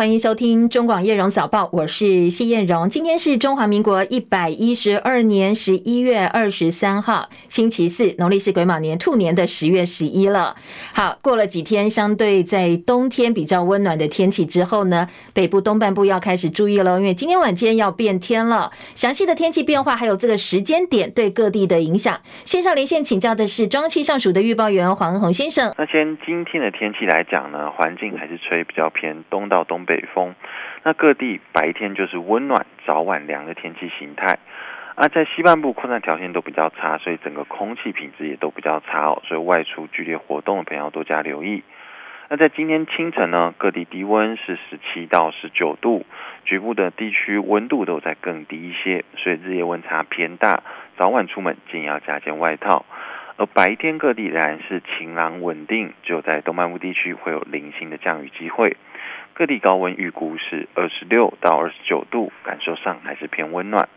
欢迎收听中广叶荣早报，我是谢艳荣。今天是中华民国一百一十二年十一月二十三号，星期四，农历是癸卯年兔年的十月十一了。好，过了几天，相对在冬天比较温暖的天气之后呢，北部东半部要开始注意了，因为今天晚间要变天了。详细的天气变化还有这个时间点对各地的影响，线上连线请教的是中气象署的预报员黄恩鸿先生。那先今天的天气来讲呢，环境还是吹比较偏东到东北。风，那各地白天就是温暖，早晚凉的天气形态。而在西半部，扩散条件都比较差，所以整个空气品质也都比较差哦。所以外出剧烈活动的朋友要多加留意。那在今天清晨呢，各地低温是十七到十九度，局部的地区温度都在更低一些，所以日夜温差偏大。早晚出门建议要加件外套。而白天各地仍然是晴朗稳定，只有在东半部地区会有零星的降雨机会。各地高温预估是二十六到二十九度，感受上还是偏温暖。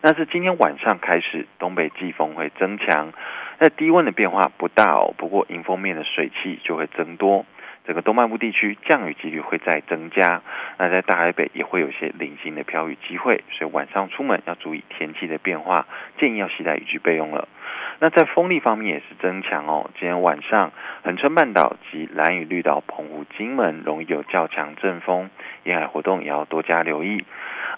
那是今天晚上开始，东北季风会增强，那低温的变化不大哦，不过迎风面的水汽就会增多，整个东半部地区降雨几率会再增加。那在大海北也会有些零星的飘雨机会，所以晚上出门要注意天气的变化，建议要携带雨具备用了。那在风力方面也是增强哦。今天晚上，恒春半岛及兰屿绿岛、澎湖、金门容易有较强阵风，沿海活动也要多加留意。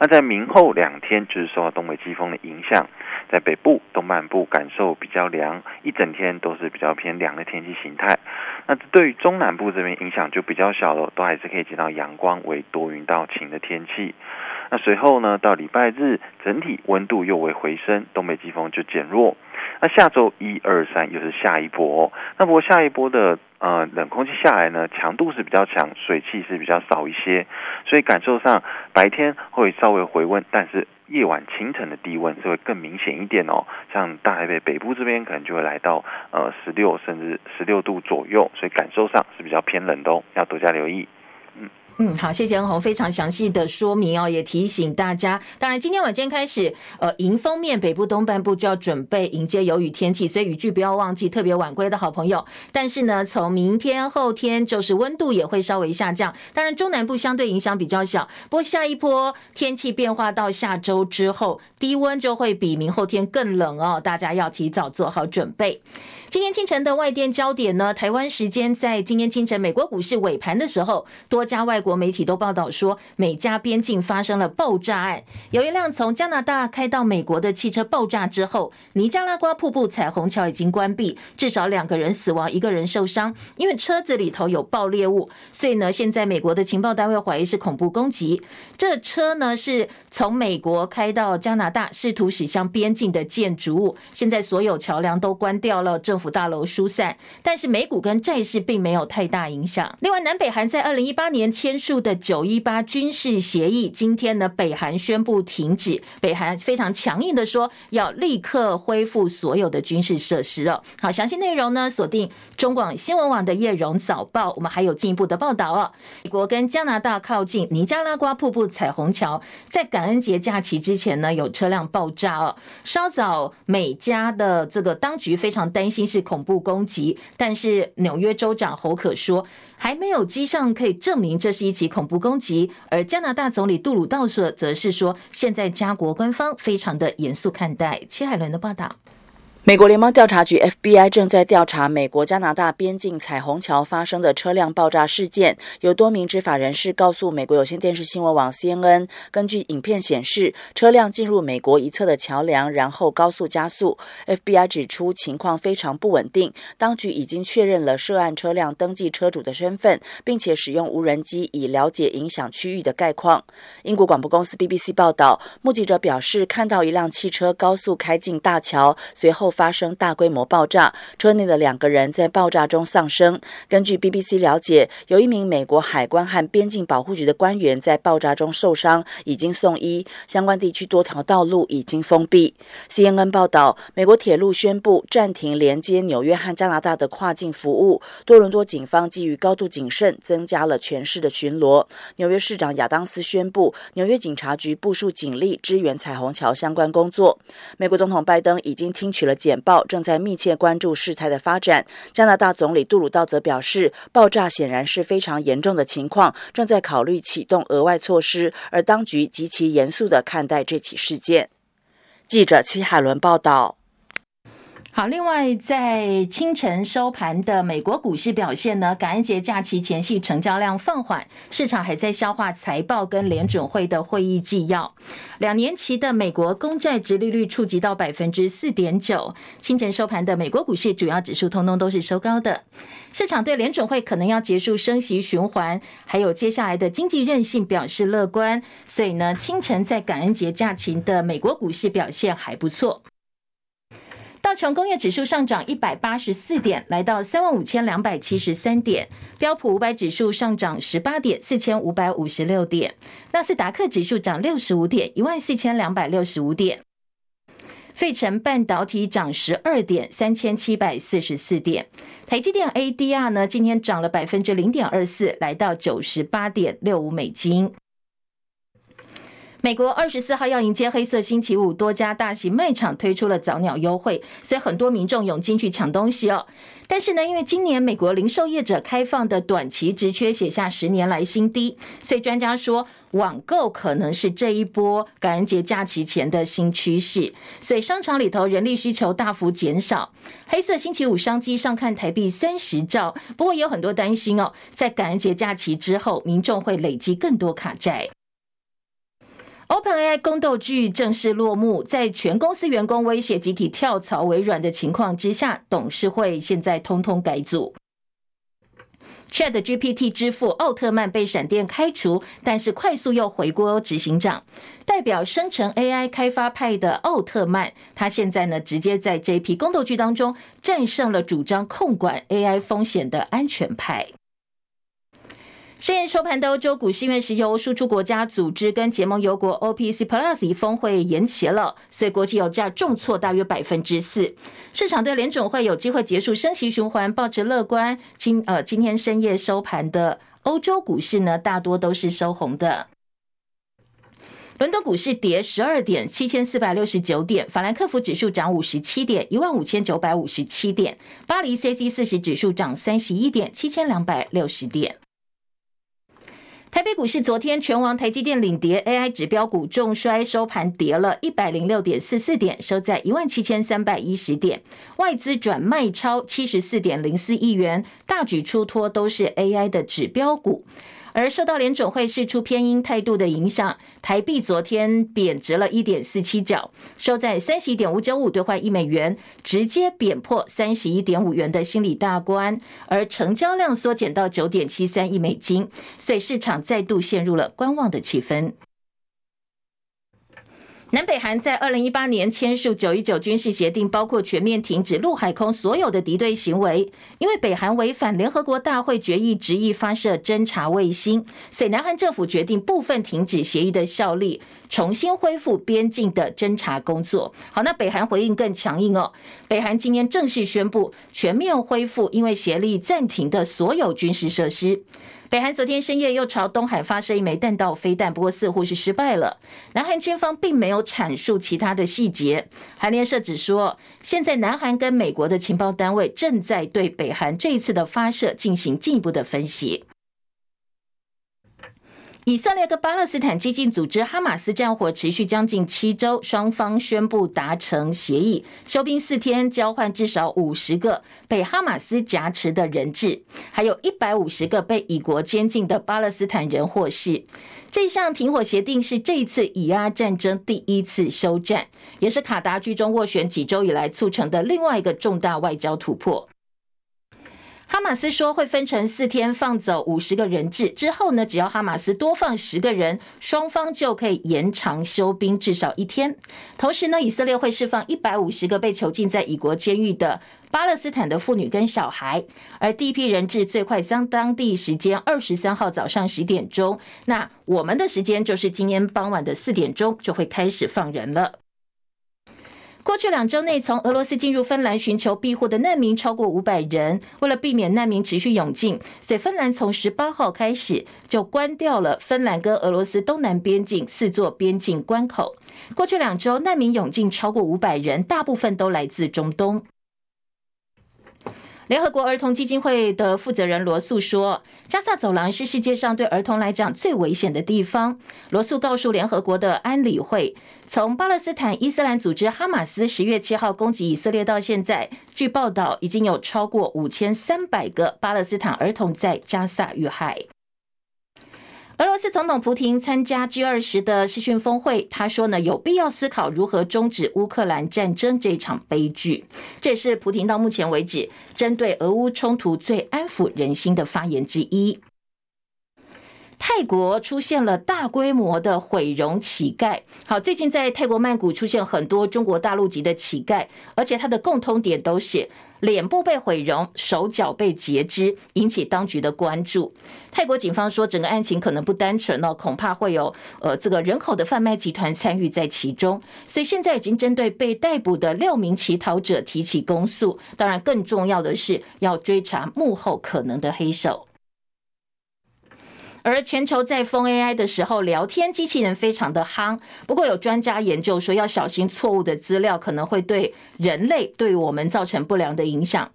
那在明后两天，就是受到东北季风的影响，在北部、东半部感受比较凉，一整天都是比较偏凉的天气形态。那对于中南部这边影响就比较小了，都还是可以见到阳光为多云到晴的天气。那随后呢，到礼拜日，整体温度又为回升，东北季风就减弱。那下周一二三又是下一波哦。那不过下一波的呃冷空气下来呢，强度是比较强，水汽是比较少一些，所以感受上白天会稍微回温，但是夜晚清晨的低温是会更明显一点哦。像大台北北部这边可能就会来到呃十六甚至十六度左右，所以感受上是比较偏冷的哦，要多加留意。嗯，好，谢谢恩红非常详细的说明哦，也提醒大家。当然，今天晚间开始，呃，迎风面北部东半部就要准备迎接有雨天气，所以雨具不要忘记。特别晚归的好朋友，但是呢，从明天后天就是温度也会稍微下降。当然，中南部相对影响比较小。不过下一波天气变化到下周之后，低温就会比明后天更冷哦，大家要提早做好准备。今天清晨的外电焦点呢，台湾时间在今天清晨，美国股市尾盘的时候，多家外国国媒体都报道说，美加边境发生了爆炸案，有一辆从加拿大开到美国的汽车爆炸之后，尼加拉瓜瀑布彩虹桥已经关闭，至少两个人死亡，一个人受伤，因为车子里头有爆裂物，所以呢，现在美国的情报单位怀疑是恐怖攻击。这车呢是从美国开到加拿大，试图驶向边境的建筑物，现在所有桥梁都关掉了，政府大楼疏散，但是美股跟债市并没有太大影响。另外，南北韩在二零一八年签署的九一八军事协议，今天呢，北韩宣布停止。北韩非常强硬的说，要立刻恢复所有的军事设施哦。好，详细内容呢，锁定中广新闻网的叶荣早报，我们还有进一步的报道哦。美国跟加拿大靠近尼加拉瓜瀑布彩虹桥，在感恩节假期之前呢，有车辆爆炸哦。稍早，美加的这个当局非常担心。是恐怖攻击，但是纽约州长侯可说，还没有迹象可以证明这是一起恐怖攻击。而加拿大总理杜鲁道说，则是说，现在加国官方非常的严肃看待。齐海伦的报道。美国联邦调查局 FBI 正在调查美国加拿大边境彩虹桥发生的车辆爆炸事件。有多名执法人士告诉美国有线电视新闻网 CNN，根据影片显示，车辆进入美国一侧的桥梁，然后高速加速。FBI 指出情况非常不稳定，当局已经确认了涉案车辆登记车主的身份，并且使用无人机以了解影响区域的概况。英国广播公司 BBC 报道，目击者表示看到一辆汽车高速开进大桥，随后。发生大规模爆炸，车内的两个人在爆炸中丧生。根据 BBC 了解，有一名美国海关和边境保护局的官员在爆炸中受伤，已经送医。相关地区多条道路已经封闭。CNN 报道，美国铁路宣布暂停连接纽约和加拿大的跨境服务。多伦多警方基于高度谨慎，增加了全市的巡逻。纽约市长亚当斯宣布，纽约警察局部署警力支援彩虹桥相关工作。美国总统拜登已经听取了。简报，正在密切关注事态的发展。加拿大总理杜鲁道则表示，爆炸显然是非常严重的情况，正在考虑启动额外措施，而当局极其严肃地看待这起事件。记者戚海伦报道。好，另外在清晨收盘的美国股市表现呢，感恩节假期前夕成交量放缓，市场还在消化财报跟联准会的会议纪要。两年期的美国公债殖利率触及到百分之四点九，清晨收盘的美国股市主要指数通通都是收高的。市场对联准会可能要结束升息循环，还有接下来的经济韧性表示乐观，所以呢，清晨在感恩节假期的美国股市表现还不错。道琼工业指数上涨一百八十四点，来到三万五千两百七十三点。标普五百指数上涨十八点，四千五百五十六点。纳斯达克指数涨六十五点，一万四千两百六十五点。费城半导体涨十二点，三千七百四十四点。台积电 ADR 呢，今天涨了百分之零点二四，来到九十八点六五美金。美国二十四号要迎接黑色星期五，多家大型卖场推出了早鸟优惠，所以很多民众涌进去抢东西哦。但是呢，因为今年美国零售业者开放的短期职缺写下十年来新低，所以专家说网购可能是这一波感恩节假期前的新趋势。所以商场里头人力需求大幅减少，黑色星期五商机上看台币三十兆，不过也有很多担心哦，在感恩节假期之后，民众会累积更多卡债。OpenAI 宫斗剧正式落幕，在全公司员工威胁集体跳槽微软的情况之下，董事会现在通通改组。ChatGPT 之父奥特曼被闪电开除，但是快速又回锅执行长，代表生成 AI 开发派的奥特曼，他现在呢直接在这批宫斗剧当中战胜了主张控管 AI 风险的安全派。深夜收盘的欧洲股市，因为石油输出国家组织跟结盟油国 OPC Plus 峰会延期了，所以国际油价重挫大约百分之四。市场对联准会有机会结束升息循环抱持乐观。今呃今天深夜收盘的欧洲股市呢，大多都是收红的。伦敦股市跌十二点，七千四百六十九点；法兰克福指数涨五十七点，一万五千九百五十七点；巴黎 c c 四十指数涨三十一点，七千两百六十点。台北股市昨天全网台积电领跌，AI 指标股重衰，收盘跌了一百零六点四四点，收在一万七千三百一十点。外资转卖超七十四点零四亿元，大举出脱都是 AI 的指标股。而受到联准会释出偏鹰态度的影响，台币昨天贬值了一点四七角，收在三十一点五九五兑换一美元，直接贬破三十一点五元的心理大关，而成交量缩减到九点七三亿美金，所以市场再度陷入了观望的气氛。南北韩在二零一八年签署九一九军事协定，包括全面停止陆海空所有的敌对行为。因为北韩违反联合国大会决议，执意发射侦察卫星，所以南韩政府决定部分停止协议的效力，重新恢复边境的侦察工作。好，那北韩回应更强硬哦。北韩今天正式宣布全面恢复因为协力暂停的所有军事设施。北韩昨天深夜又朝东海发射一枚弹道飞弹，不过似乎是失败了。南韩军方并没有阐述其他的细节。韩联社指说，现在南韩跟美国的情报单位正在对北韩这一次的发射进行进一步的分析。以色列跟巴勒斯坦激进组织哈马斯战火持续将近七周，双方宣布达成协议，休兵四天，交换至少五十个被哈马斯挟持的人质，还有一百五十个被以国监禁的巴勒斯坦人获释。这项停火协定是这一次以阿战争第一次休战，也是卡达居中斡旋几周以来促成的另外一个重大外交突破。哈马斯说会分成四天放走五十个人质，之后呢，只要哈马斯多放十个人，双方就可以延长休兵至少一天。同时呢，以色列会释放一百五十个被囚禁在以国监狱的巴勒斯坦的妇女跟小孩，而第一批人质最快将当地时间二十三号早上十点钟，那我们的时间就是今天傍晚的四点钟就会开始放人了。过去两周内，从俄罗斯进入芬兰寻求庇护的难民超过五百人。为了避免难民持续涌进，所以芬兰从十八号开始就关掉了芬兰跟俄罗斯东南边境四座边境关口。过去两周，难民涌进超过五百人，大部分都来自中东。联合国儿童基金会的负责人罗素说：“加萨走廊是世界上对儿童来讲最危险的地方。”罗素告诉联合国的安理会：“从巴勒斯坦伊斯兰组织哈马斯十月七号攻击以色列到现在，据报道已经有超过五千三百个巴勒斯坦儿童在加萨遇害。”俄罗斯总统普京参加 G 二十的视讯峰会，他说呢，有必要思考如何终止乌克兰战争这场悲剧。这也是普京到目前为止针对俄乌冲突最安抚人心的发言之一。泰国出现了大规模的毁容乞丐。好，最近在泰国曼谷出现很多中国大陆籍的乞丐，而且他的共通点都是脸部被毁容，手脚被截肢，引起当局的关注。泰国警方说，整个案情可能不单纯哦，恐怕会有呃这个人口的贩卖集团参与在其中。所以现在已经针对被逮捕的六名乞讨者提起公诉。当然，更重要的是要追查幕后可能的黑手。而全球在封 AI 的时候，聊天机器人非常的夯。不过有专家研究说，要小心错误的资料可能会对人类、对我们造成不良的影响。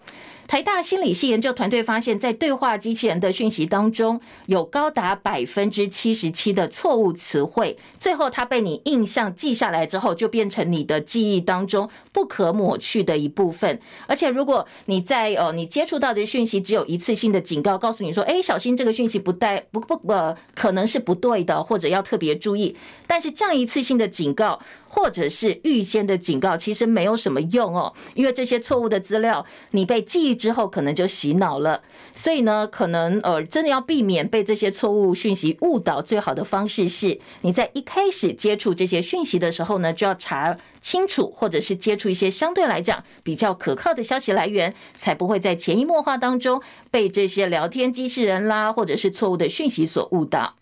台大心理系研究团队发现，在对话机器人的讯息当中，有高达百分之七十七的错误词汇，最后它被你印象记下来之后，就变成你的记忆当中不可抹去的一部分。而且，如果你在呃你接触到的讯息只有一次性的警告，告诉你说，哎，小心这个讯息不带不不呃可能是不对的，或者要特别注意。但是这样一次性的警告，或者是预先的警告，其实没有什么用哦，因为这些错误的资料你被记忆之后，可能就洗脑了。所以呢，可能呃，真的要避免被这些错误讯息误导，最好的方式是你在一开始接触这些讯息的时候呢，就要查清楚，或者是接触一些相对来讲比较可靠的消息来源，才不会在潜移默化当中被这些聊天机器人啦，或者是错误的讯息所误导。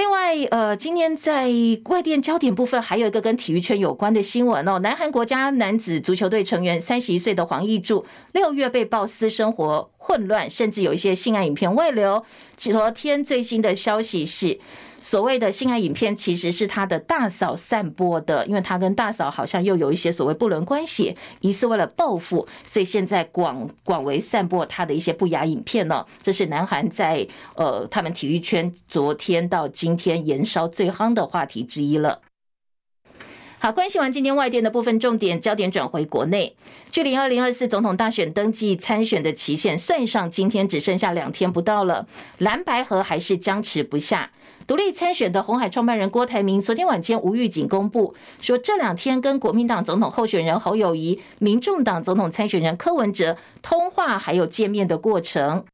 另外，呃，今天在外电焦点部分，还有一个跟体育圈有关的新闻哦。南韩国家男子足球队成员三十一岁的黄义柱，六月被曝私生活混乱，甚至有一些性爱影片外流。昨天最新的消息是。所谓的性爱影片其实是他的大嫂散播的，因为他跟大嫂好像又有一些所谓不伦关系，疑似为了报复，所以现在广广为散播他的一些不雅影片呢。这是南韩在呃他们体育圈昨天到今天延烧最夯的话题之一了。好，关心完今天外电的部分重点，焦点转回国内，距离二零二四总统大选登记参选的期限算上今天只剩下两天不到了，蓝白河还是僵持不下。独立参选的红海创办人郭台铭昨天晚间无预警公布，说这两天跟国民党总统候选人侯友宜、民众党总统参选人柯文哲通话还有见面的过程。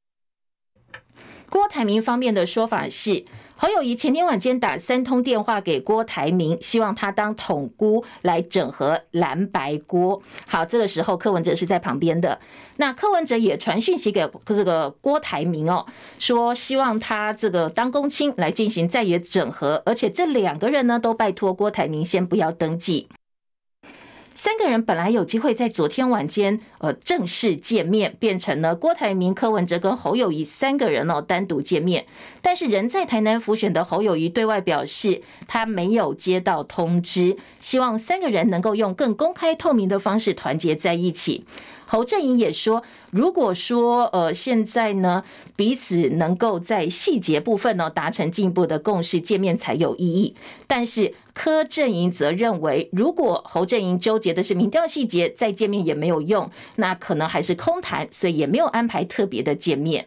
郭台铭方面的说法是。侯友宜前天晚间打三通电话给郭台铭，希望他当统姑来整合蓝白锅。好，这个时候柯文哲是在旁边的。那柯文哲也传讯息给这个郭台铭哦，说希望他这个当公卿来进行再野整合，而且这两个人呢都拜托郭台铭先不要登记。三个人本来有机会在昨天晚间，呃，正式见面，变成了郭台铭、柯文哲跟侯友谊三个人哦单独见面。但是人在台南辅选的侯友谊对外表示，他没有接到通知，希望三个人能够用更公开透明的方式团结在一起。侯振营也说，如果说呃现在呢彼此能够在细节部分呢达成进一步的共识，见面才有意义。但是柯振营则认为，如果侯振营纠结的是民调细节，再见面也没有用，那可能还是空谈，所以也没有安排特别的见面。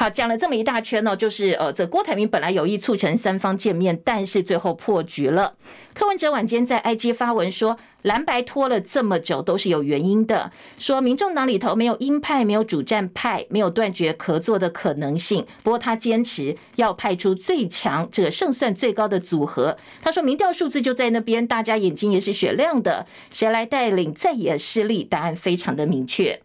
好，讲了这么一大圈呢，就是呃，这郭台铭本来有意促成三方见面，但是最后破局了。柯文哲晚间在 IG 发文说，蓝白拖了这么久都是有原因的，说民众党里头没有鹰派，没有主战派，没有断绝合作的可能性。不过他坚持要派出最强、这个胜算最高的组合。他说，民调数字就在那边，大家眼睛也是雪亮的，谁来带领再也失利？答案非常的明确。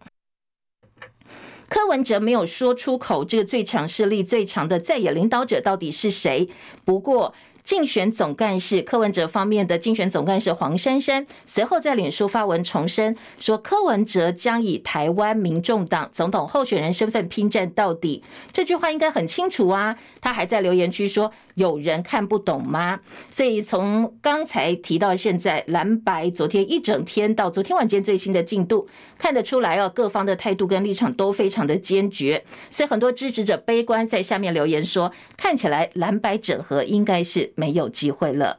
柯文哲没有说出口，这个最强势力、最强的在野领导者到底是谁？不过，竞选总干事柯文哲方面的竞选总干事黄珊珊随后在脸书发文重申，说柯文哲将以台湾民众党总统候选人身份拼战到底。这句话应该很清楚啊！他还在留言区说：“有人看不懂吗？”所以从刚才提到现在蓝白昨天一整天到昨天晚间最新的进度，看得出来哦，各方的态度跟立场都非常的坚决。所以很多支持者悲观，在下面留言说：“看起来蓝白整合应该是。”没有机会了。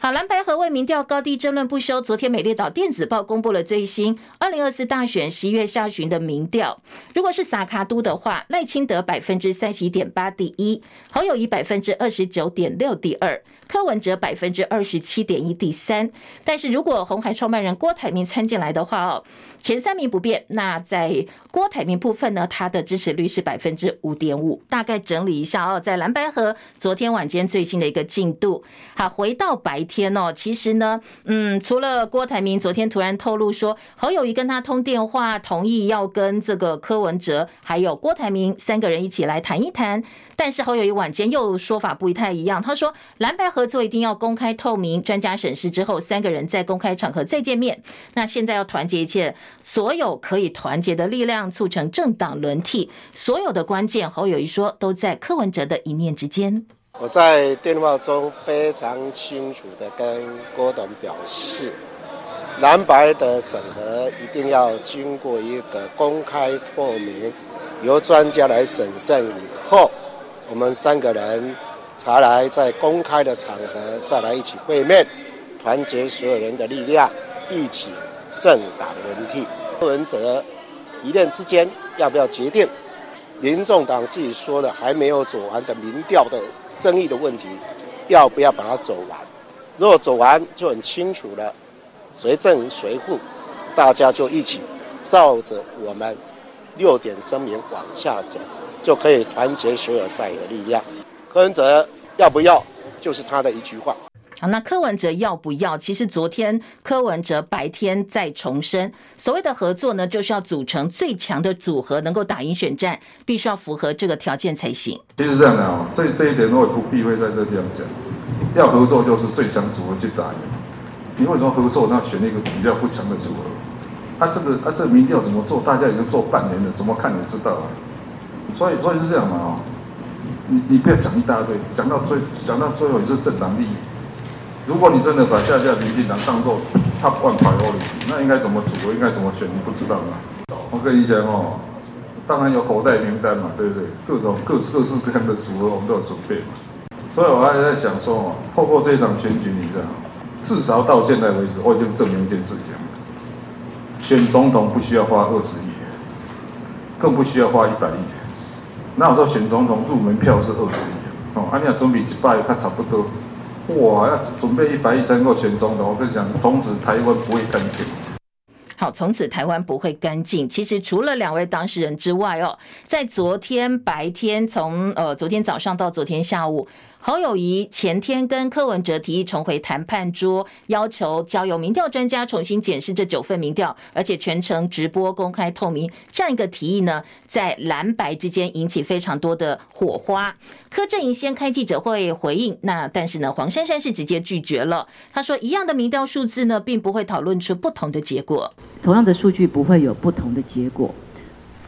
好，蓝白河为民调高低争论不休。昨天美丽岛电子报公布了最新二零二四大选十一月下旬的民调。如果是撒卡都的话，赖清德百分之三十一点八第一，侯友宜百分之二十九点六第二，柯文哲百分之二十七点一第三。但是如果红海创办人郭台铭参进来的话哦。前三名不变，那在郭台铭部分呢？他的支持率是百分之五点五。大概整理一下哦，在蓝白河昨天晚间最新的一个进度。好，回到白天哦，其实呢，嗯，除了郭台铭昨天突然透露说侯友宜跟他通电话，同意要跟这个柯文哲还有郭台铭三个人一起来谈一谈。但是侯友宜晚间又说法不太一样，他说蓝白合作一定要公开透明，专家审视之后，三个人在公开场合再见面。那现在要团结一切。所有可以团结的力量，促成政党轮替。所有的关键，侯友宜说，都在柯文哲的一念之间。我在电话中非常清楚地跟郭董表示，蓝白的整合一定要经过一个公开透明，由专家来审慎以后，我们三个人才来在公开的场合再来一起会面，团结所有人的力量，一起。政党轮替，柯文哲一念之间要不要决定？民众党自己说的还没有走完的民调的争议的问题，要不要把它走完？如果走完就很清楚了，谁正谁负，大家就一起照着我们六点声明往下走，就可以团结所有在野的力量。柯文哲要不要，就是他的一句话。好，那柯文哲要不要？其实昨天柯文哲白天再重申，所谓的合作呢，就是要组成最强的组合，能够打赢选战，必须要符合这个条件才行。其实这样的啊，这这一点我也不避讳在这地方讲，要合作就是最强组合去打赢。你为什么合作？那选一个比较不强的组合？他、啊、这个啊，这个民调怎么做？大家已经做半年了，怎么看也知道啊。所以，所以是这样嘛啊，你你不要讲一大堆，讲到最讲到最后也是政党利益。如果你真的把下架民进党当做 top one priority，那应该怎么组合，应该怎么选，你不知道吗？我跟你讲哦，当然有口袋名单嘛，对不对？各种各各式各样的组合，我们都有准备嘛。所以我还在想说哦，透过这场选举，你知道，至少到现在为止，我已经证明一件事情：选总统不需要花二十亿，更不需要花一百亿。那我说选总统入门票是二十亿，哦，按你准备一百亿，他差不多。哇！要准备一百亿三个选总统，我跟你讲，从此台湾不会干净。好，从此台湾不会干净。其实除了两位当事人之外哦，在昨天白天，从呃昨天早上到昨天下午。侯友宜前天跟柯文哲提议重回谈判桌，要求交由民调专家重新检视这九份民调，而且全程直播公开透明。这样一个提议呢，在蓝白之间引起非常多的火花。柯阵营先开记者会回应，那但是呢，黄珊珊是直接拒绝了。他说，一样的民调数字呢，并不会讨论出不同的结果。同样的数据不会有不同的结果。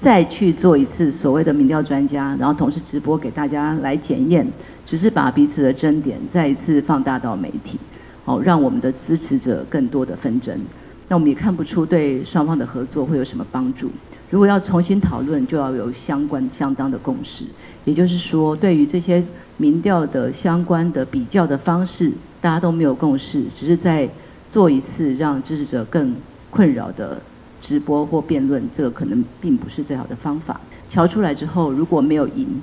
再去做一次所谓的民调专家，然后同时直播给大家来检验。只是把彼此的争点再一次放大到媒体，好，让我们的支持者更多的纷争。那我们也看不出对双方的合作会有什么帮助。如果要重新讨论，就要有相关相当的共识。也就是说，对于这些民调的相关的比较的方式，大家都没有共识，只是在做一次让支持者更困扰的直播或辩论，这个可能并不是最好的方法。乔出来之后，如果没有赢，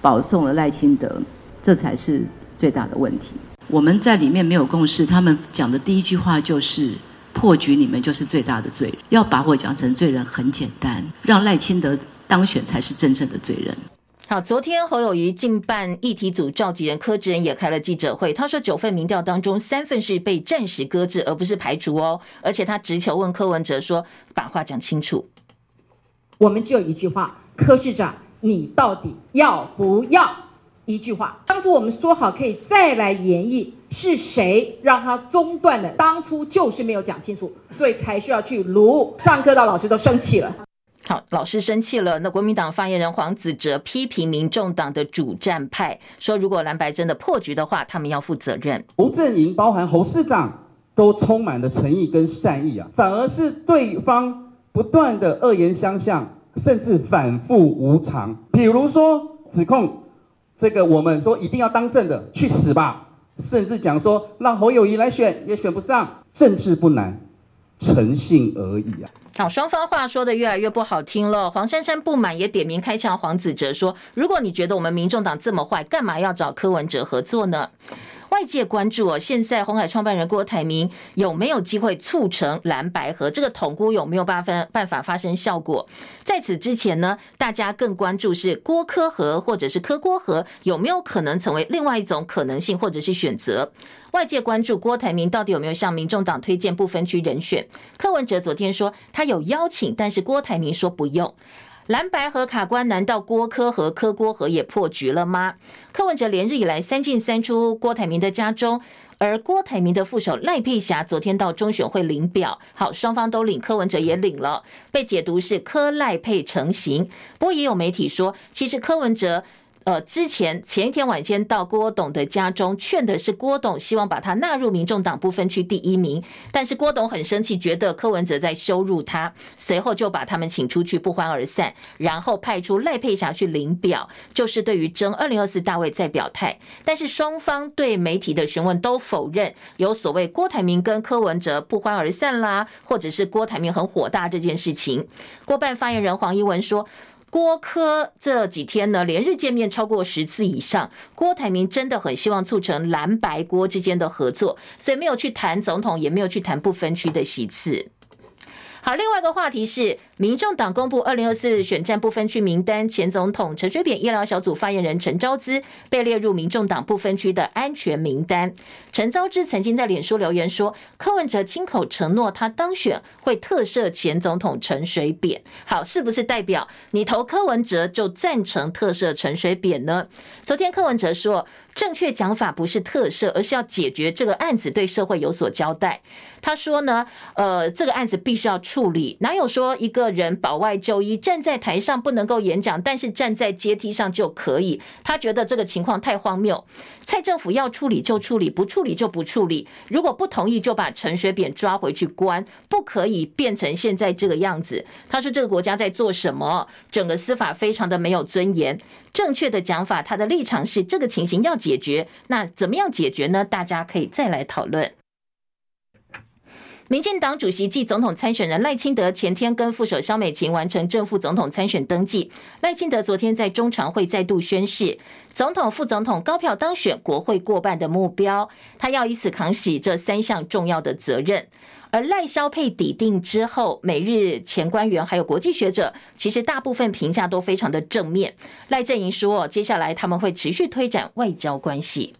保送了赖清德。这才是最大的问题。我们在里面没有共识，他们讲的第一句话就是破局，你们就是最大的罪人。要把我讲成罪人很简单，让赖清德当选才是真正的罪人。好，昨天侯友宜竞办议题组召集人柯志恩也开了记者会，他说九份民调当中三份是被暂时搁置，而不是排除哦。而且他直球问柯文哲说：“把话讲清楚。”我们只有一句话：柯市长，你到底要不要？一句话：当初我们说好可以再来研议，是谁让他中断的？当初就是没有讲清楚，所以才需要去卢。上课的老师都生气了。好，老师生气了。那国民党发言人黄子哲批评民众党的主战派，说如果蓝白真的破局的话，他们要负责任。侯阵营包含侯市长都充满了诚意跟善意啊，反而是对方不断的恶言相向。甚至反复无常，比如说指控这个我们说一定要当正的去死吧，甚至讲说让侯友宜来选也选不上，政治不难，诚信而已啊。双方话说得越来越不好听了。黄珊珊不满也点名开枪，黄子哲说：如果你觉得我们民众党这么坏，干嘛要找柯文哲合作呢？外界关注哦，现在红海创办人郭台铭有没有机会促成蓝白河？这个统估有没有办法办法发生效果？在此之前呢，大家更关注是郭柯和或者是柯郭和有没有可能成为另外一种可能性或者是选择？外界关注郭台铭到底有没有向民众党推荐不分区人选？柯文哲昨天说他有邀请，但是郭台铭说不用。蓝白和卡关，难道郭柯和柯郭和也破局了吗？柯文哲连日以来三进三出郭台铭的家中，而郭台铭的副手赖佩霞昨天到中选会领表，好，双方都领，柯文哲也领了，被解读是柯赖配成型。不过也有媒体说，其实柯文哲。呃，之前前一天晚间到郭董的家中劝的是郭董，希望把他纳入民众党不分区第一名，但是郭董很生气，觉得柯文哲在羞辱他，随后就把他们请出去不欢而散，然后派出赖佩霞去领表，就是对于争二零二四大位再表态。但是双方对媒体的询问都否认有所谓郭台铭跟柯文哲不欢而散啦，或者是郭台铭很火大这件事情。郭办发言人黄怡文说。郭科这几天呢，连日见面超过十次以上。郭台铭真的很希望促成蓝白郭之间的合作，所以没有去谈总统，也没有去谈不分区的席次。好，另外一个话题是，民众党公布二零二四选战不分区名单，前总统陈水扁医疗小组发言人陈昭姿被列入民众党不分区的安全名单。陈昭之曾经在脸书留言说，柯文哲亲口承诺他当选会特赦前总统陈水扁。好，是不是代表你投柯文哲就赞成特赦陈水扁呢？昨天柯文哲说。正确讲法不是特赦，而是要解决这个案子，对社会有所交代。他说呢，呃，这个案子必须要处理，哪有说一个人保外就医，站在台上不能够演讲，但是站在阶梯上就可以？他觉得这个情况太荒谬。蔡政府要处理就处理，不处理就不处理。如果不同意，就把陈水扁抓回去关，不可以变成现在这个样子。他说这个国家在做什么？整个司法非常的没有尊严。正确的讲法，他的立场是这个情形要解决。那怎么样解决呢？大家可以再来讨论。民进党主席暨总统参选人赖清德前天跟副手萧美琴完成正副总统参选登记。赖清德昨天在中常会再度宣誓，总统、副总统高票当选，国会过半的目标，他要以此扛起这三项重要的责任。而赖萧配抵定之后，美日前官员还有国际学者，其实大部分评价都非常的正面。赖阵营说，接下来他们会持续推展外交关系。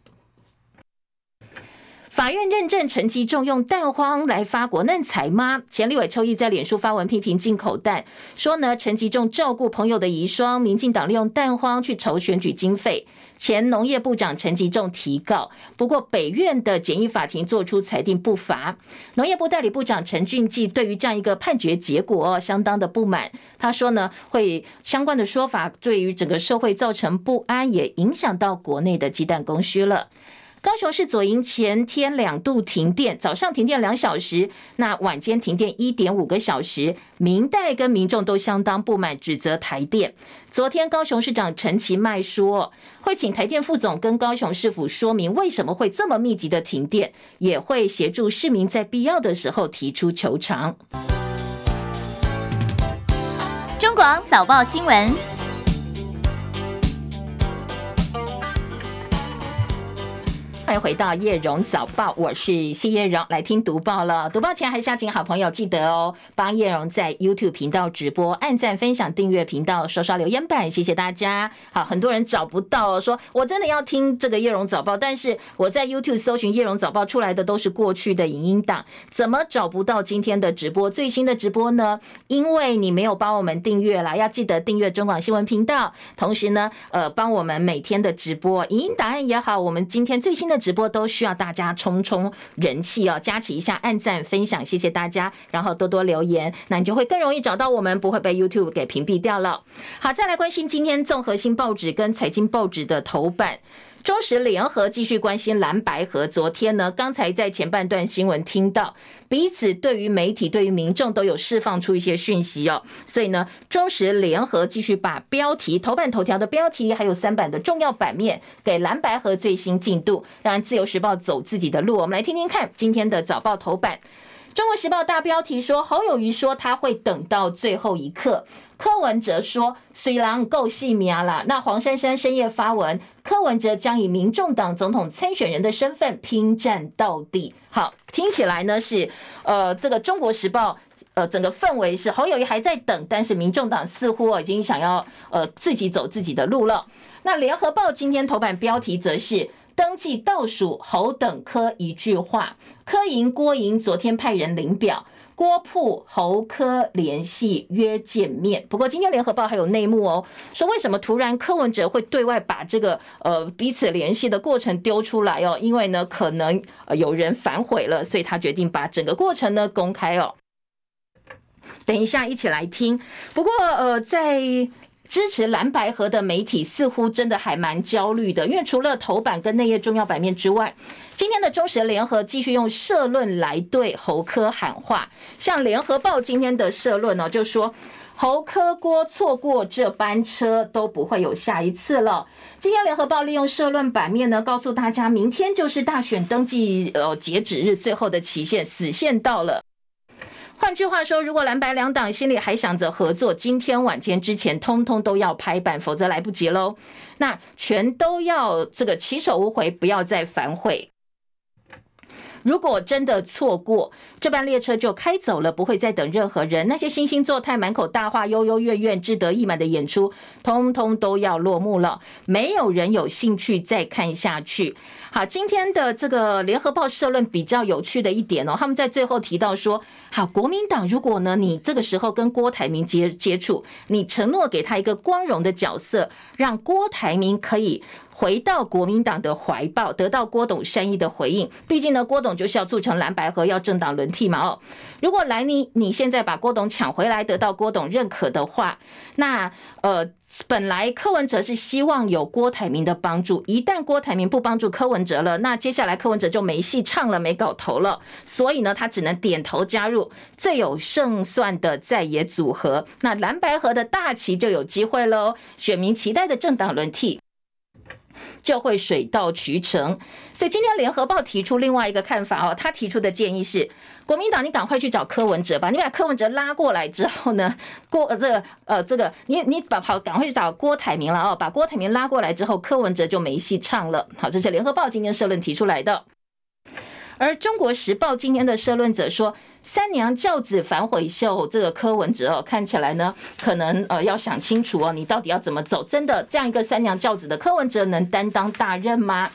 法院认证陈吉仲用蛋荒来发国难财吗？前立委邱毅在脸书发文批评进口蛋，说呢，陈吉仲照顾朋友的遗孀，民进党利用蛋荒去筹选举经费。前农业部长陈吉仲提告，不过北院的简易法庭做出裁定不罚。农业部代理部长陈俊记对于这样一个判决结果哦相当的不满，他说呢，会相关的说法对于整个社会造成不安，也影响到国内的鸡蛋供需了。高雄市左营前天两度停电，早上停电两小时，那晚间停电一点五个小时，民代跟民众都相当不满，指责台电。昨天高雄市长陈其迈说，会请台电副总跟高雄市府说明为什么会这么密集的停电，也会协助市民在必要的时候提出求偿。中广早报新闻。欢迎回到叶荣早报，我是谢叶荣，来听读报了。读报前还是要请好朋友记得哦，帮叶荣在 YouTube 频道直播，按赞、分享、订阅频道，刷刷留言板，谢谢大家。好，很多人找不到，说我真的要听这个叶荣早报，但是我在 YouTube 搜寻叶荣早报出来的都是过去的影音档，怎么找不到今天的直播最新的直播呢？因为你没有帮我们订阅啦，要记得订阅中广新闻频道，同时呢，呃，帮我们每天的直播影音档案也好，我们今天最新的直播都需要大家冲冲人气哦，加持一下，按赞分享，谢谢大家，然后多多留言，那你就会更容易找到我们，不会被 YouTube 给屏蔽掉了。好，再来关心今天综合性报纸跟财经报纸的头版。中时联合继续关心蓝白合。昨天呢，刚才在前半段新闻听到彼此对于媒体、对于民众都有释放出一些讯息哦。所以呢，中时联合继续把标题、头版头条的标题，还有三版的重要版面给蓝白合最新进度，让自由时报走自己的路。我们来听听看今天的早报头版。中国时报大标题说，侯友谊说他会等到最后一刻。柯文哲说：“虽然够细密了。”那黄珊珊深夜发文，柯文哲将以民众党总统参选人的身份拼战到底。好，听起来呢是呃，这个中国时报呃，整个氛围是侯友宜还在等，但是民众党似乎已经想要呃自己走自己的路了。那联合报今天头版标题则是登记倒数，侯等柯一句话，柯营郭营昨天派人领表。郭铺侯科联系约见面，不过今天联合报还有内幕哦，说为什么突然柯文哲会对外把这个呃彼此联系的过程丢出来哦？因为呢可能有人反悔了，所以他决定把整个过程呢公开哦。等一下一起来听。不过呃在。支持蓝白合的媒体似乎真的还蛮焦虑的，因为除了头版跟内页重要版面之外，今天的中时联合继续用社论来对侯科喊话。像联合报今天的社论呢，就说侯科郭错过这班车都不会有下一次了。今天联合报利用社论版面呢，告诉大家，明天就是大选登记呃截止日最后的期限，死线到了。换句话说，如果蓝白两党心里还想着合作，今天晚间之前通通都要拍板，否则来不及喽。那全都要这个起手无回，不要再反悔。如果真的错过这班列车就开走了，不会再等任何人。那些惺惺作态、满口大话、悠悠怨怨、志得意满的演出，通通都要落幕了。没有人有兴趣再看下去。好，今天的这个联合报社论比较有趣的一点哦，他们在最后提到说，好，国民党如果呢，你这个时候跟郭台铭接接触，你承诺给他一个光荣的角色，让郭台铭可以。回到国民党的怀抱，得到郭董善意的回应。毕竟呢，郭董就是要促成蓝白合，要政党轮替嘛。哦，如果来你你现在把郭董抢回来，得到郭董认可的话，那呃。本来柯文哲是希望有郭台铭的帮助，一旦郭台铭不帮助柯文哲了，那接下来柯文哲就没戏唱了，没搞头了。所以呢，他只能点头加入最有胜算的在野组合，那蓝白河的大旗就有机会喽。选民期待的政党轮替。就会水到渠成，所以今天联合报提出另外一个看法哦，他提出的建议是，国民党你赶快去找柯文哲吧，你把柯文哲拉过来之后呢，郭呃这个呃这个你你把跑赶快去找郭台铭了哦，把郭台铭拉过来之后，柯文哲就没戏唱了。好，这是联合报今天社论提出来的。而中国时报今天的社论者说，三娘教子反悔秀，这个柯文哲，看起来呢，可能呃要想清楚哦，你到底要怎么走？真的这样一个三娘教子的柯文哲能担当大任吗？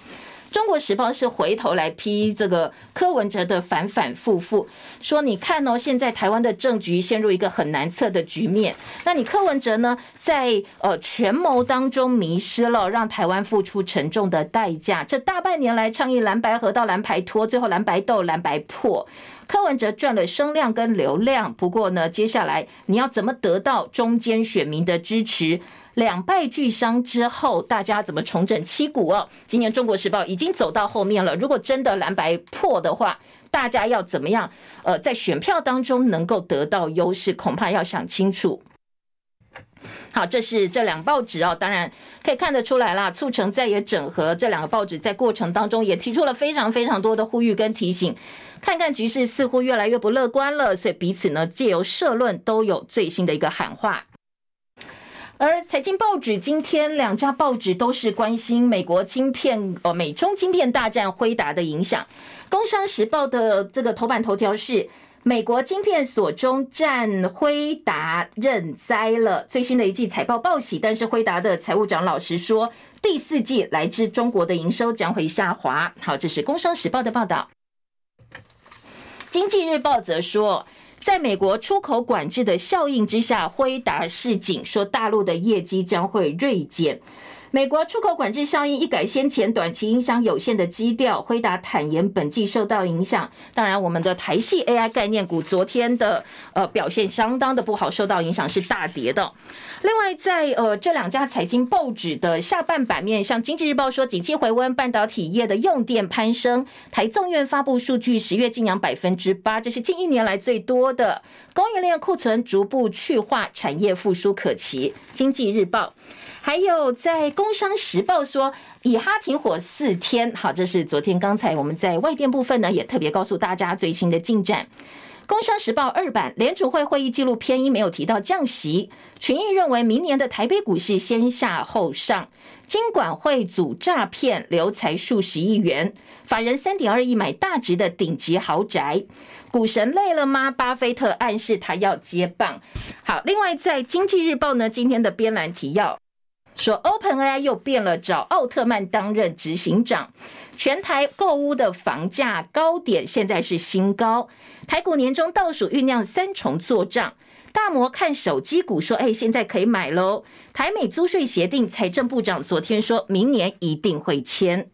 中国时报是回头来批这个柯文哲的反反复复，说你看哦，现在台湾的政局陷入一个很难测的局面。那你柯文哲呢，在呃权谋当中迷失了，让台湾付出沉重的代价。这大半年来倡议蓝白合到蓝白拖，最后蓝白斗蓝白破，柯文哲赚了声量跟流量。不过呢，接下来你要怎么得到中间选民的支持？两败俱伤之后，大家怎么重整旗鼓哦？今年《中国时报》已经走到后面了。如果真的蓝白破的话，大家要怎么样？呃，在选票当中能够得到优势，恐怕要想清楚。好，这是这两报纸哦，当然可以看得出来啦。促成在野整合，这两个报纸在过程当中也提出了非常非常多的呼吁跟提醒。看看局势似乎越来越不乐观了，所以彼此呢借由社论都有最新的一个喊话。而财经报纸今天两家报纸都是关心美国晶片，呃，美中晶片大战辉达的影响。工商时报的这个头版头条是美国晶片锁中战，辉达认栽了。最新的一季财报报喜，但是辉达的财务长老实说，第四季来自中国的营收将会下滑。好，这是工商时报的报道。经济日报则说。在美国出口管制的效应之下，辉达示警说，大陆的业绩将会锐减。美国出口管制效应一改先前短期影响有限的基调，辉达坦言本季受到影响。当然，我们的台系 AI 概念股昨天的呃表现相当的不好，受到影响是大跌的。另外，在呃这两家财经报纸的下半版面，像经济日报说，景气回温，半导体业的用电攀升。台综院发布数据，十月净扬百分之八，这是近一年来最多的。供应链库存逐步去化，产业复苏可期。经济日报。还有在《工商时报》说，以哈停火四天，好，这是昨天刚才我们在外电部分呢，也特别告诉大家最新的进展。《工商时报》二版联储会会议记录偏一没有提到降息，群益认为明年的台北股市先下后上。金管会阻诈骗留财数十亿元，法人三点二亿买大直的顶级豪宅。股神累了吗？巴菲特暗示他要接棒。好，另外在《经济日报》呢，今天的编栏提要。说 OpenAI 又变了，找奥特曼担任执行长。全台购屋的房价高点现在是新高，台股年终倒数酝酿三重作帐。大摩看手机股说：“哎，现在可以买喽。”台美租税协定，财政部长昨天说明年一定会签。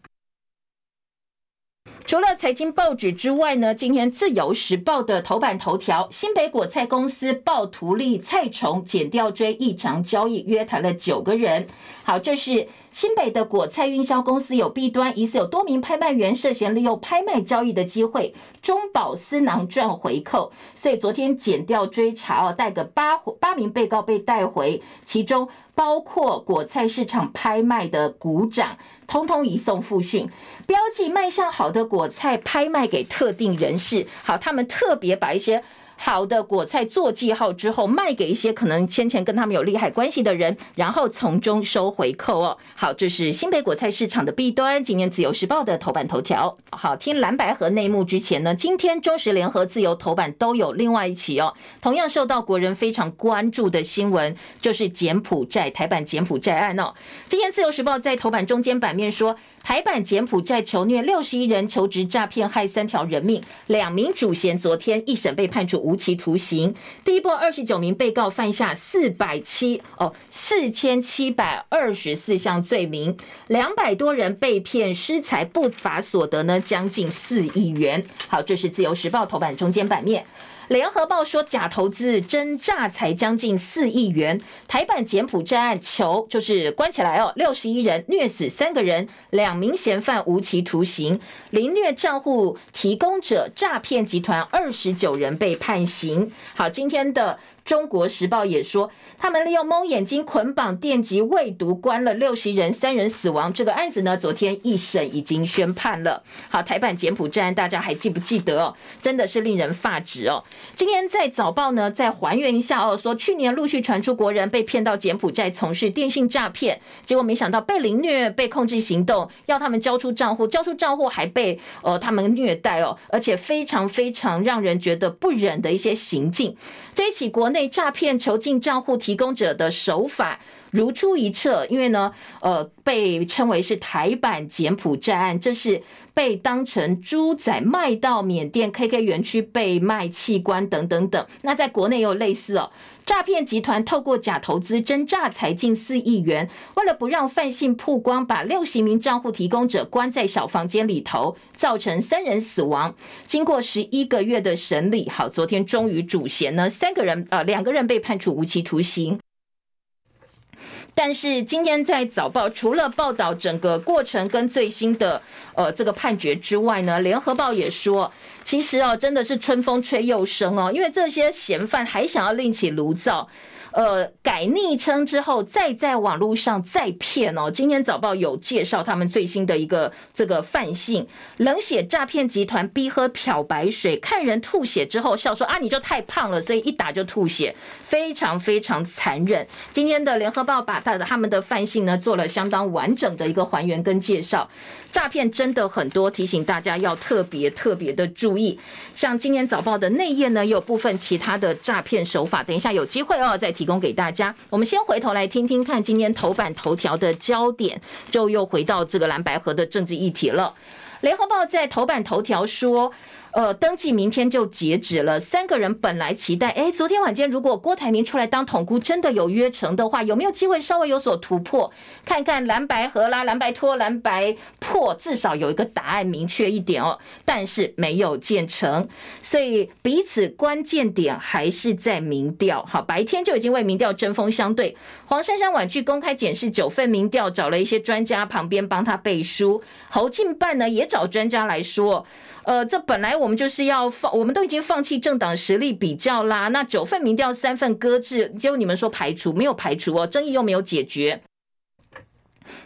除了财经报纸之外呢，今天自由时报的头版头条，新北果菜公司暴徒利菜虫检调追异常交易，约谈了九个人。好，这是新北的果菜运销公司有弊端，疑似有多名拍卖员涉嫌利用拍卖交易的机会中饱私囊赚回扣，所以昨天检调追查哦，带个八八名被告被带回，其中。包括果菜市场拍卖的股长，通通移送复讯，标记卖相好的果菜拍卖给特定人士。好，他们特别把一些。好的果菜做记号之后，卖给一些可能先前跟他们有利害关系的人，然后从中收回扣哦。好，这是新北果菜市场的弊端。今天自由时报的头版头条。好，听蓝白合内幕之前呢，今天中时联合自由头版都有另外一起哦，同样受到国人非常关注的新闻，就是柬埔寨台版柬埔寨案哦。今天自由时报在头版中间版面说。台版柬埔寨囚虐六十一人，求职诈骗害三条人命，两名主嫌昨天一审被判处无期徒刑。第一波二十九名被告犯下四百七哦四千七百二十四项罪名，两百多人被骗失财不法所得呢将近四亿元。好，这是自由时报头版中间版面。联合报说假投资真诈才将近四亿元，台版柬埔寨案囚就是关起来哦，六十一人虐死三个人，两名嫌犯无期徒刑，凌虐账户提供者诈骗集团二十九人被判刑。好，今天的。中国时报也说，他们利用蒙眼睛捆绑电极喂毒，关了六十人，三人死亡。这个案子呢，昨天一审已经宣判了。好，台版柬埔寨案，大家还记不记得哦？真的是令人发指哦。今天在早报呢，再还原一下哦，说去年陆续传出国人被骗到柬埔寨从事电信诈骗，结果没想到被凌虐、被控制行动，要他们交出账户，交出账户还被呃他们虐待哦，而且非常非常让人觉得不忍的一些行径。这一起国内诈骗囚禁账户提供者的手法如出一辙，因为呢，呃，被称为是台版柬埔寨案，这是被当成猪仔卖到缅甸 KK 园区被卖器官等等等。那在国内也有类似哦。诈骗集团透过假投资真诈财近四亿元，为了不让犯性曝光，把六十名账户提供者关在小房间里头，造成三人死亡。经过十一个月的审理，好，昨天终于主嫌呢，三个人呃两个人被判处无期徒刑。但是今天在早报除了报道整个过程跟最新的呃这个判决之外呢，联合报也说。其实哦，真的是春风吹又生哦，因为这些嫌犯还想要另起炉灶。呃，改昵称之后再在网络上再骗哦。今天早报有介绍他们最新的一个这个范性，冷血诈骗集团逼喝漂白水，看人吐血之后笑说啊，你就太胖了，所以一打就吐血，非常非常残忍。今天的联合报把他的他们的范性呢做了相当完整的一个还原跟介绍，诈骗真的很多，提醒大家要特别特别的注意。像今天早报的内页呢，有部分其他的诈骗手法，等一下有机会哦，再提提供给大家。我们先回头来听听看今天头版头条的焦点，就又回到这个蓝白河的政治议题了。联合报在头版头条说。呃，登记明天就截止了。三个人本来期待，哎，昨天晚间如果郭台铭出来当统姑，真的有约成的话，有没有机会稍微有所突破？看看蓝白合啦，蓝白拖，蓝白破，至少有一个答案明确一点哦。但是没有建成，所以彼此关键点还是在民调。好，白天就已经为民调针锋相对。黄珊珊婉拒公开检视九份民调，找了一些专家旁边帮他背书。侯进办呢也找专家来说。呃，这本来我们就是要放，我们都已经放弃政党实力比较啦。那九份民调三份搁置，结果你们说排除，没有排除哦，争议又没有解决。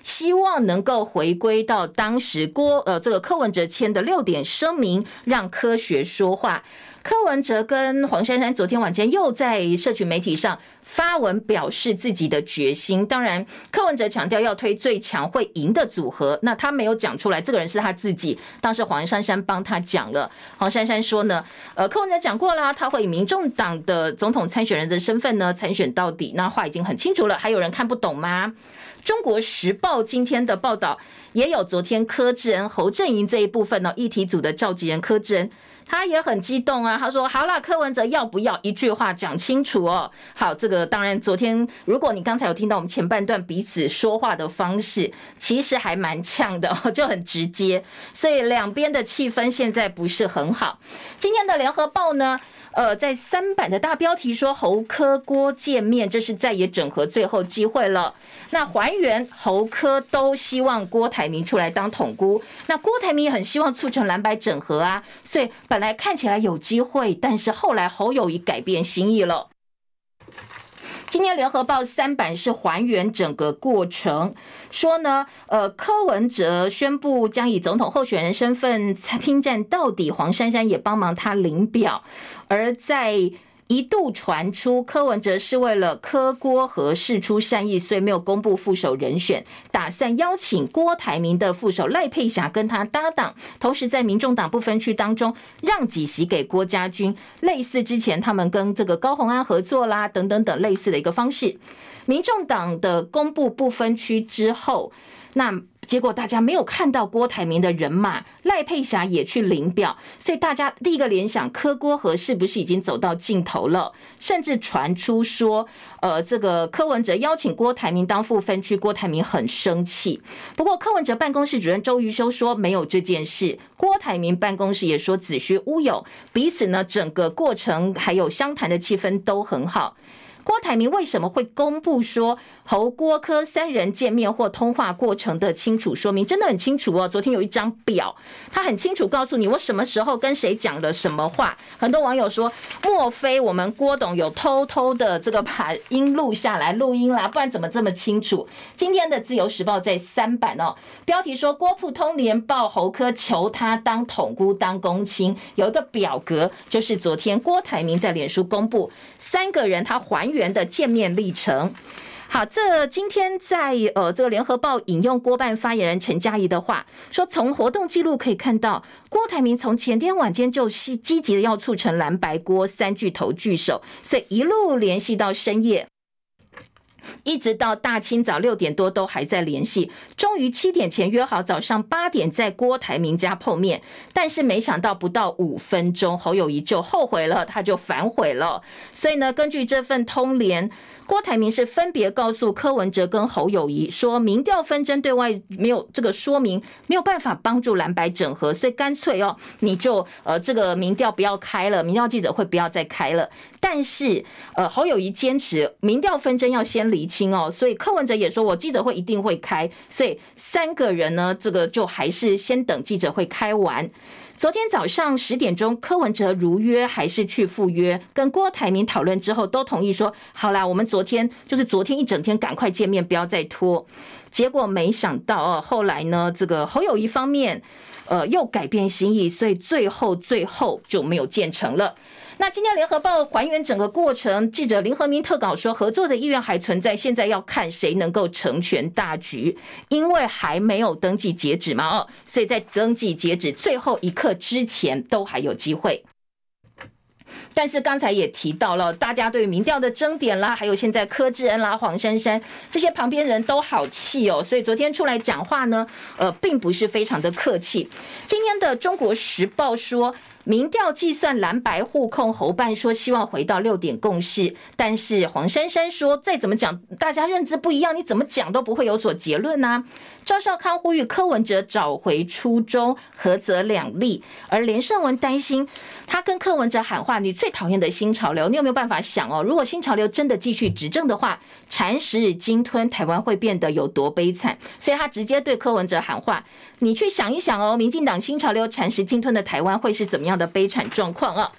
希望能够回归到当时郭呃这个柯文哲签的六点声明，让科学说话。柯文哲跟黄珊珊昨天晚间又在社群媒体上发文表示自己的决心。当然，柯文哲强调要推最强会赢的组合，那他没有讲出来，这个人是他自己。当时黄珊珊帮他讲了，黄珊珊说呢，呃，柯文哲讲过了，他会以民众党的总统参选人的身份呢参选到底，那话已经很清楚了。还有人看不懂吗？中国时报今天的报道也有昨天柯志恩、侯阵营这一部分呢，议题组的召集人柯志恩。他也很激动啊，他说：“好了，柯文哲要不要一句话讲清楚哦？”好，这个当然，昨天如果你刚才有听到我们前半段彼此说话的方式，其实还蛮呛的，就很直接，所以两边的气氛现在不是很好。今天的联合报呢？呃，在三版的大标题说侯柯郭见面，这是在野整合最后机会了。那还原侯柯都希望郭台铭出来当统姑，那郭台铭也很希望促成蓝白整合啊，所以本来看起来有机会，但是后来侯友宜改变心意了。今天联合报三版是还原整个过程，说呢，呃，柯文哲宣布将以总统候选人身份拼战到底，黄珊珊也帮忙他领表，而在。一度传出柯文哲是为了柯郭和释出善意，所以没有公布副手人选，打算邀请郭台铭的副手赖佩霞跟他搭档，同时在民众党不分区当中让几席给郭家军，类似之前他们跟这个高虹安合作啦等等等类似的一个方式。民众党的公布不分区之后，那。结果大家没有看到郭台铭的人马，赖佩霞也去领表，所以大家第一个联想，柯郭和是不是已经走到尽头了？甚至传出说，呃，这个柯文哲邀请郭台铭当副分区，郭台铭很生气。不过柯文哲办公室主任周瑜修说没有这件事，郭台铭办公室也说子虚乌有，彼此呢整个过程还有相谈的气氛都很好。郭台铭为什么会公布说侯郭柯三人见面或通话过程的清楚说明？真的很清楚哦。昨天有一张表，他很清楚告诉你我什么时候跟谁讲了什么话。很多网友说，莫非我们郭董有偷偷的这个把音录下来录音啦？不然怎么这么清楚？今天的自由时报在三版哦，标题说郭铺通联报侯柯求他当统姑当公亲，有一个表格，就是昨天郭台铭在脸书公布三个人他还。员的见面历程，好，这今天在呃这个联合报引用郭办发言人陈佳仪的话说，从活动记录可以看到，郭台铭从前天晚间就积极的要促成蓝白郭三巨头聚首，所以一路联系到深夜。一直到大清早六点多都还在联系，终于七点前约好早上八点在郭台铭家碰面，但是没想到不到五分钟，侯友谊就后悔了，他就反悔了。所以呢，根据这份通联，郭台铭是分别告诉柯文哲跟侯友宜说，民调纷争对外没有这个说明，没有办法帮助蓝白整合，所以干脆哦，你就呃这个民调不要开了，民调记者会不要再开了。但是呃侯友宜坚持民调纷争要先厘清哦，所以柯文哲也说我记者会一定会开，所以三个人呢这个就还是先等记者会开完。昨天早上十点钟，柯文哲如约还是去赴约，跟郭台铭讨论之后，都同意说好啦，我们昨天就是昨天一整天赶快见面，不要再拖。结果没想到哦，后来呢，这个侯友谊方面，呃，又改变心意，所以最后最后就没有建成了。那今天联合报还原整个过程，记者林和明特稿说，合作的意愿还存在，现在要看谁能够成全大局，因为还没有登记截止嘛，哦，所以在登记截止最后一刻之前都还有机会。但是刚才也提到了，大家对民调的争点啦，还有现在柯志恩啦、黄珊珊这些旁边人都好气哦，所以昨天出来讲话呢，呃，并不是非常的客气。今天的《中国时报》说。民调计算蓝白互控，侯办说希望回到六点共识，但是黄珊珊说再怎么讲，大家认知不一样，你怎么讲都不会有所结论呐、赵少康呼吁柯文哲找回初衷，合则两利，而连胜文担心他跟柯文哲喊话：“你最讨厌的新潮流，你有没有办法想哦？如果新潮流真的继续执政的话，蚕食鲸吞，台湾会变得有多悲惨？”所以他直接对柯文哲喊话。你去想一想哦，民进党新潮流蚕食鲸吞的台湾会是怎么样的悲惨状况啊？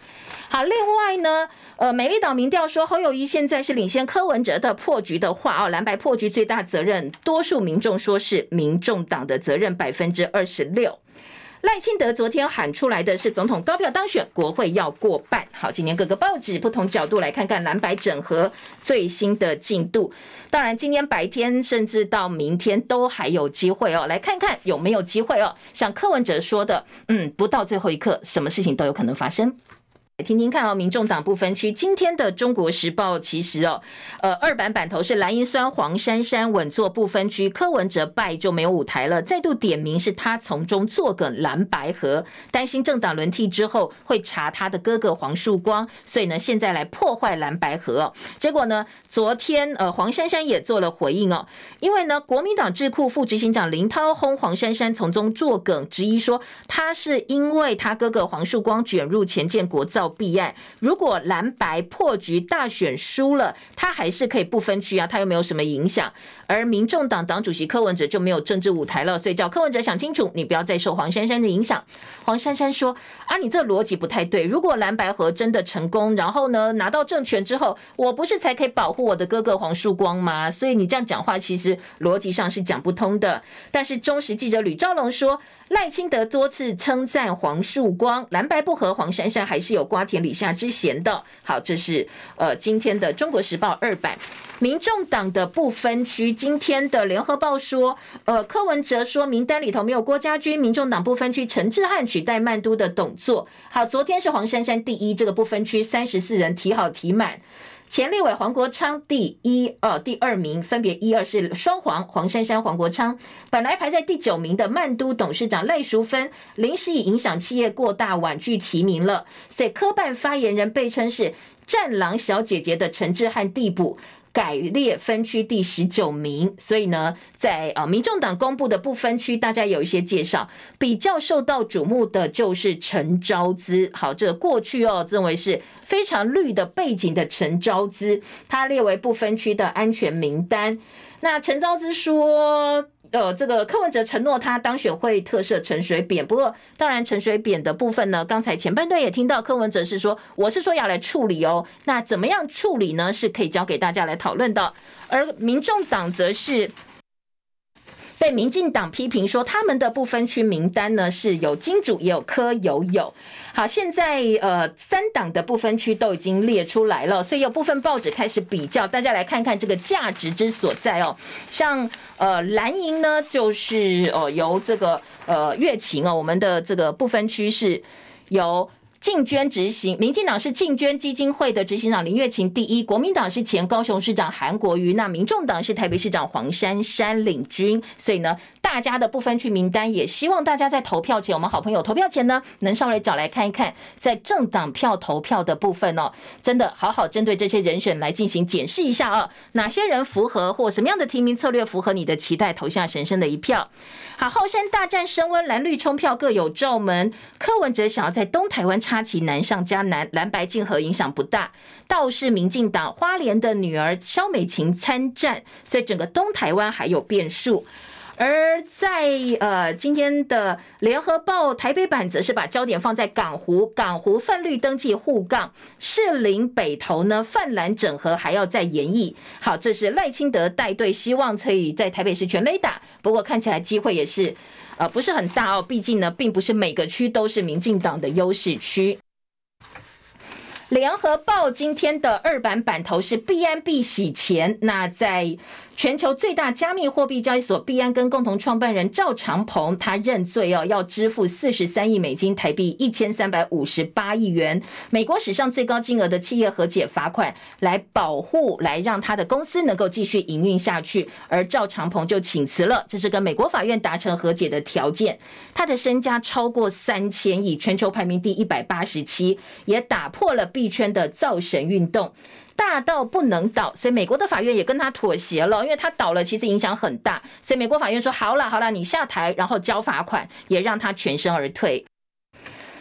好，另外呢，呃，美丽岛民调说侯友宜现在是领先柯文哲的破局的话哦，蓝白破局最大责任，多数民众说是民众党的责任，百分之二十六。赖清德昨天喊出来的是总统高票当选，国会要过半。好，今天各个报纸不同角度来看看蓝白整合最新的进度。当然，今天白天甚至到明天都还有机会哦，来看看有没有机会哦。像柯文哲说的，嗯，不到最后一刻，什么事情都有可能发生。听听看哦，民众党不分区今天的《中国时报》其实哦，呃，二版版头是蓝银酸黄珊珊稳坐不分区，柯文哲败就没有舞台了，再度点名是他从中作梗蓝白合，担心政党轮替之后会查他的哥哥黄树光，所以呢，现在来破坏蓝白合。结果呢，昨天呃黄珊珊也做了回应哦，因为呢，国民党智库副执行长林涛轰黄珊珊从中作梗，质疑说他是因为他哥哥黄树光卷入前建国造。弊案，如果蓝白破局大选输了，他还是可以不分区啊，他又没有什么影响。而民众党党主席柯文哲就没有政治舞台了，所以叫柯文哲想清楚，你不要再受黄珊珊的影响。黄珊珊说：“啊，你这逻辑不太对。如果蓝白合真的成功，然后呢拿到政权之后，我不是才可以保护我的哥哥黄树光吗？所以你这样讲话，其实逻辑上是讲不通的。”但是中时记者吕昭龙说。赖清德多次称赞黄树光，蓝白不合，黄珊珊还是有瓜田李下之嫌的。好，这是呃今天的《中国时报》二版，民众党的不分区。今天的《联合报》说，呃柯文哲说名单里头没有郭家军，民众党不分区陈志汉取代曼都的董座。好，昨天是黄珊珊第一，这个不分区三十四人提好提满。前立委黄国昌第一、二第二名，分别一二是双黄黄珊珊、黄国昌。本来排在第九名的曼都董事长赖淑芬，临时以影响企业过大婉拒提名了。所以科办发言人被称是战狼小姐姐的陈志汉递补。改列分区第十九名，所以呢，在啊民众党公布的不分区，大家有一些介绍，比较受到瞩目的就是陈昭资。好，这过去哦认为是非常绿的背景的陈昭资，他列为不分区的安全名单。那陈昭资说。呃，这个柯文哲承诺他当选会特赦陈水扁，不过当然陈水扁的部分呢，刚才前半段也听到柯文哲是说，我是说要来处理哦，那怎么样处理呢？是可以交给大家来讨论的，而民众党则是。民进党批评说，他们的不分区名单呢是有金主也有柯有友。好，现在呃三党的不分区都已经列出来了，所以有部分报纸开始比较，大家来看看这个价值之所在哦。像呃蓝营呢，就是呃由这个呃月琴哦，我们的这个不分区是由。竞捐执行，民进党是竞捐基金会的执行长林月琴第一，国民党是前高雄市长韩国瑜，那民众党是台北市长黄珊珊领军，所以呢。大家的不分区名单，也希望大家在投票前，我们好朋友投票前呢，能稍微找来看一看，在政党票投票的部分哦，真的好好针对这些人选来进行检视一下啊，哪些人符合或什么样的提名策略符合你的期待，投下神圣的一票。好，后山大战升温，蓝绿冲票各有罩门。柯文哲想要在东台湾插旗难上加难，蓝白竞合影响不大，倒是民进党花莲的女儿萧美琴参战，所以整个东台湾还有变数。而在呃今天的联合报台北版则是把焦点放在港湖，港湖泛绿登记护杠，士林北投呢泛蓝整合还要再演绎。好，这是赖清德带队，希望可以在台北市全垒打。不过看起来机会也是呃不是很大哦，毕竟呢并不是每个区都是民进党的优势区。联合报今天的二版版头是 B M B 洗钱，那在。全球最大加密货币交易所币安跟共同创办人赵长鹏，他认罪哦，要支付四十三亿美金台币一千三百五十八亿元，美国史上最高金额的企业和解罚款，来保护，来让他的公司能够继续营运下去。而赵长鹏就请辞了，这是跟美国法院达成和解的条件。他的身家超过三千亿，全球排名第一百八十七，也打破了币圈的造神运动。大到不能倒，所以美国的法院也跟他妥协了，因为他倒了，其实影响很大，所以美国法院说好了好了，你下台，然后交罚款，也让他全身而退。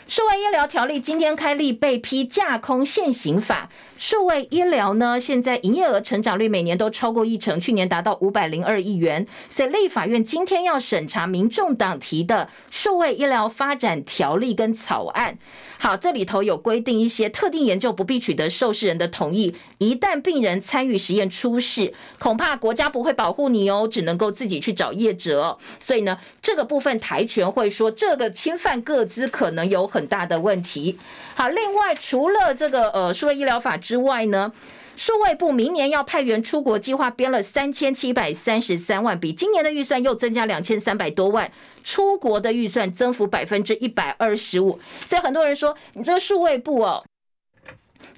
数位医疗条例今天开立，被批架空现行法。数位医疗呢，现在营业额成长率每年都超过一成，去年达到五百零二亿元。所以立法院今天要审查民众党提的数位医疗发展条例跟草案。好，这里头有规定一些特定研究不必取得受试人的同意，一旦病人参与实验出事，恐怕国家不会保护你哦，只能够自己去找业者。所以呢，这个部分台权会说这个侵犯个资可能有很大的问题。好，另外除了这个呃数位医疗法之外呢，数位部明年要派员出国计划编了三千七百三十三万，比今年的预算又增加两千三百多万，出国的预算增幅百分之一百二十五。所以很多人说，你这个数位部哦，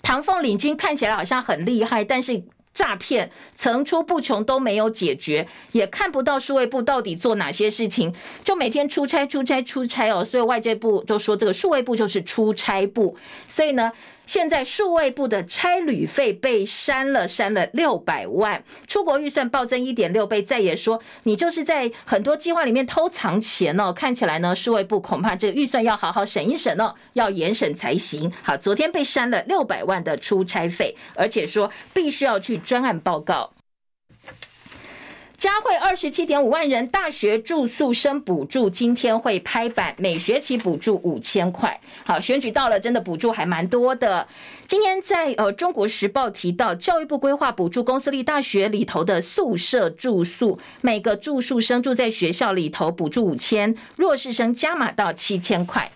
唐凤领军看起来好像很厉害，但是诈骗层出不穷都没有解决，也看不到数位部到底做哪些事情，就每天出差出差出差哦。所以外界部就说这个数位部就是出差部，所以呢。现在数位部的差旅费被删了，删了六百万，出国预算暴增一点六倍。再也说你就是在很多计划里面偷藏钱哦，看起来呢，数位部恐怕这个预算要好好审一审哦，要严审才行。好，昨天被删了六百万的出差费，而且说必须要去专案报告。嘉惠二十七点五万人大学住宿生补助今天会拍板，每学期补助五千块。好，选举到了，真的补助还蛮多的。今天在呃中国时报提到，教育部规划补助公私立大学里头的宿舍住宿，每个住宿生住在学校里头补助五千，弱势生加码到七千块。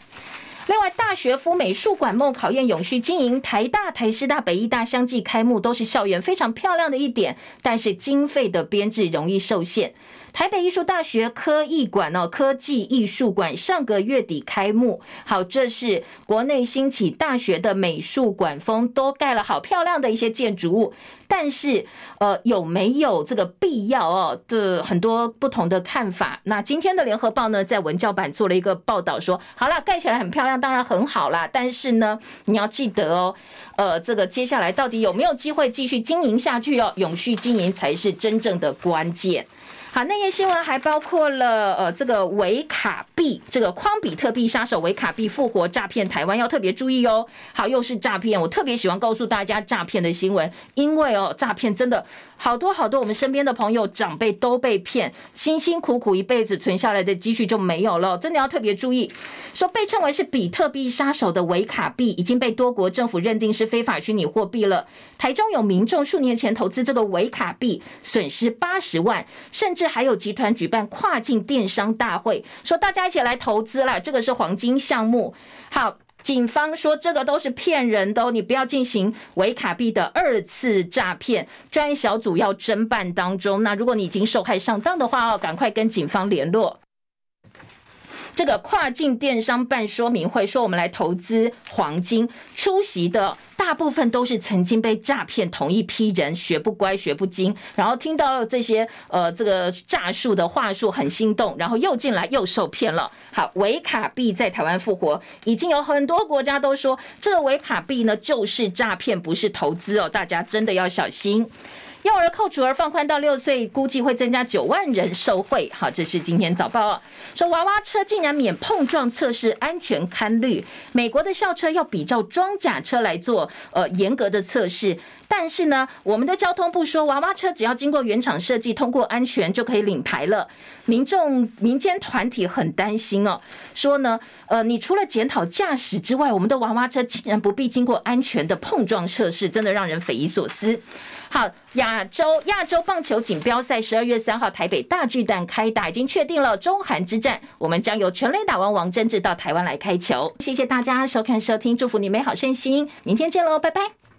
另外，大学府美术馆梦考验永续经营，台大、台师大、北艺大相继开幕，都是校园非常漂亮的一点，但是经费的编制容易受限。台北艺术大学科艺馆哦，科技艺术馆上个月底开幕。好，这是国内兴起大学的美术馆风，都盖了好漂亮的一些建筑物。但是，呃，有没有这个必要哦？的很多不同的看法。那今天的联合报呢，在文教版做了一个报道，说好了，盖起来很漂亮，当然很好啦。但是呢，你要记得哦，呃，这个接下来到底有没有机会继续经营下去哦？永续经营才是真正的关键。好，那页新闻还包括了呃，这个维卡币，这个诓比特币杀手维卡币复活诈骗台湾，要特别注意哦。好，又是诈骗，我特别喜欢告诉大家诈骗的新闻，因为哦，诈骗真的。好多好多，我们身边的朋友、长辈都被骗，辛辛苦苦一辈子存下来的积蓄就没有了，真的要特别注意。说被称为是比特币杀手的维卡币已经被多国政府认定是非法虚拟货币了。台中有民众数年前投资这个维卡币，损失八十万，甚至还有集团举办跨境电商大会，说大家一起来投资啦，这个是黄金项目。好。警方说这个都是骗人的哦，你不要进行维卡币的二次诈骗，专业小组要侦办当中。那如果你已经受害上当的话哦，赶快跟警方联络。这个跨境电商办说明会说，我们来投资黄金，出席的大部分都是曾经被诈骗同一批人，学不乖学不精，然后听到这些呃这个诈术的话术很心动，然后又进来又受骗了。好，维卡币在台湾复活，已经有很多国家都说这个维卡币呢就是诈骗，不是投资哦，大家真的要小心。幼儿扣除额放宽到六岁，估计会增加九万人受惠。好，这是今天早报说娃娃车竟然免碰撞测试，安全堪虑。美国的校车要比照装甲车来做呃严格的测试，但是呢，我们的交通部说娃娃车只要经过原厂设计，通过安全就可以领牌了。民众民间团体很担心哦，说呢，呃，你除了检讨驾驶之外，我们的娃娃车竟然不必经过安全的碰撞测试，真的让人匪夷所思。好，亚洲亚洲棒球锦标赛十二月三号台北大巨蛋开打，已经确定了中韩之战，我们将由全垒打王王贞治到台湾来开球。谢谢大家收看收听，祝福你美好顺心，明天见喽，拜拜。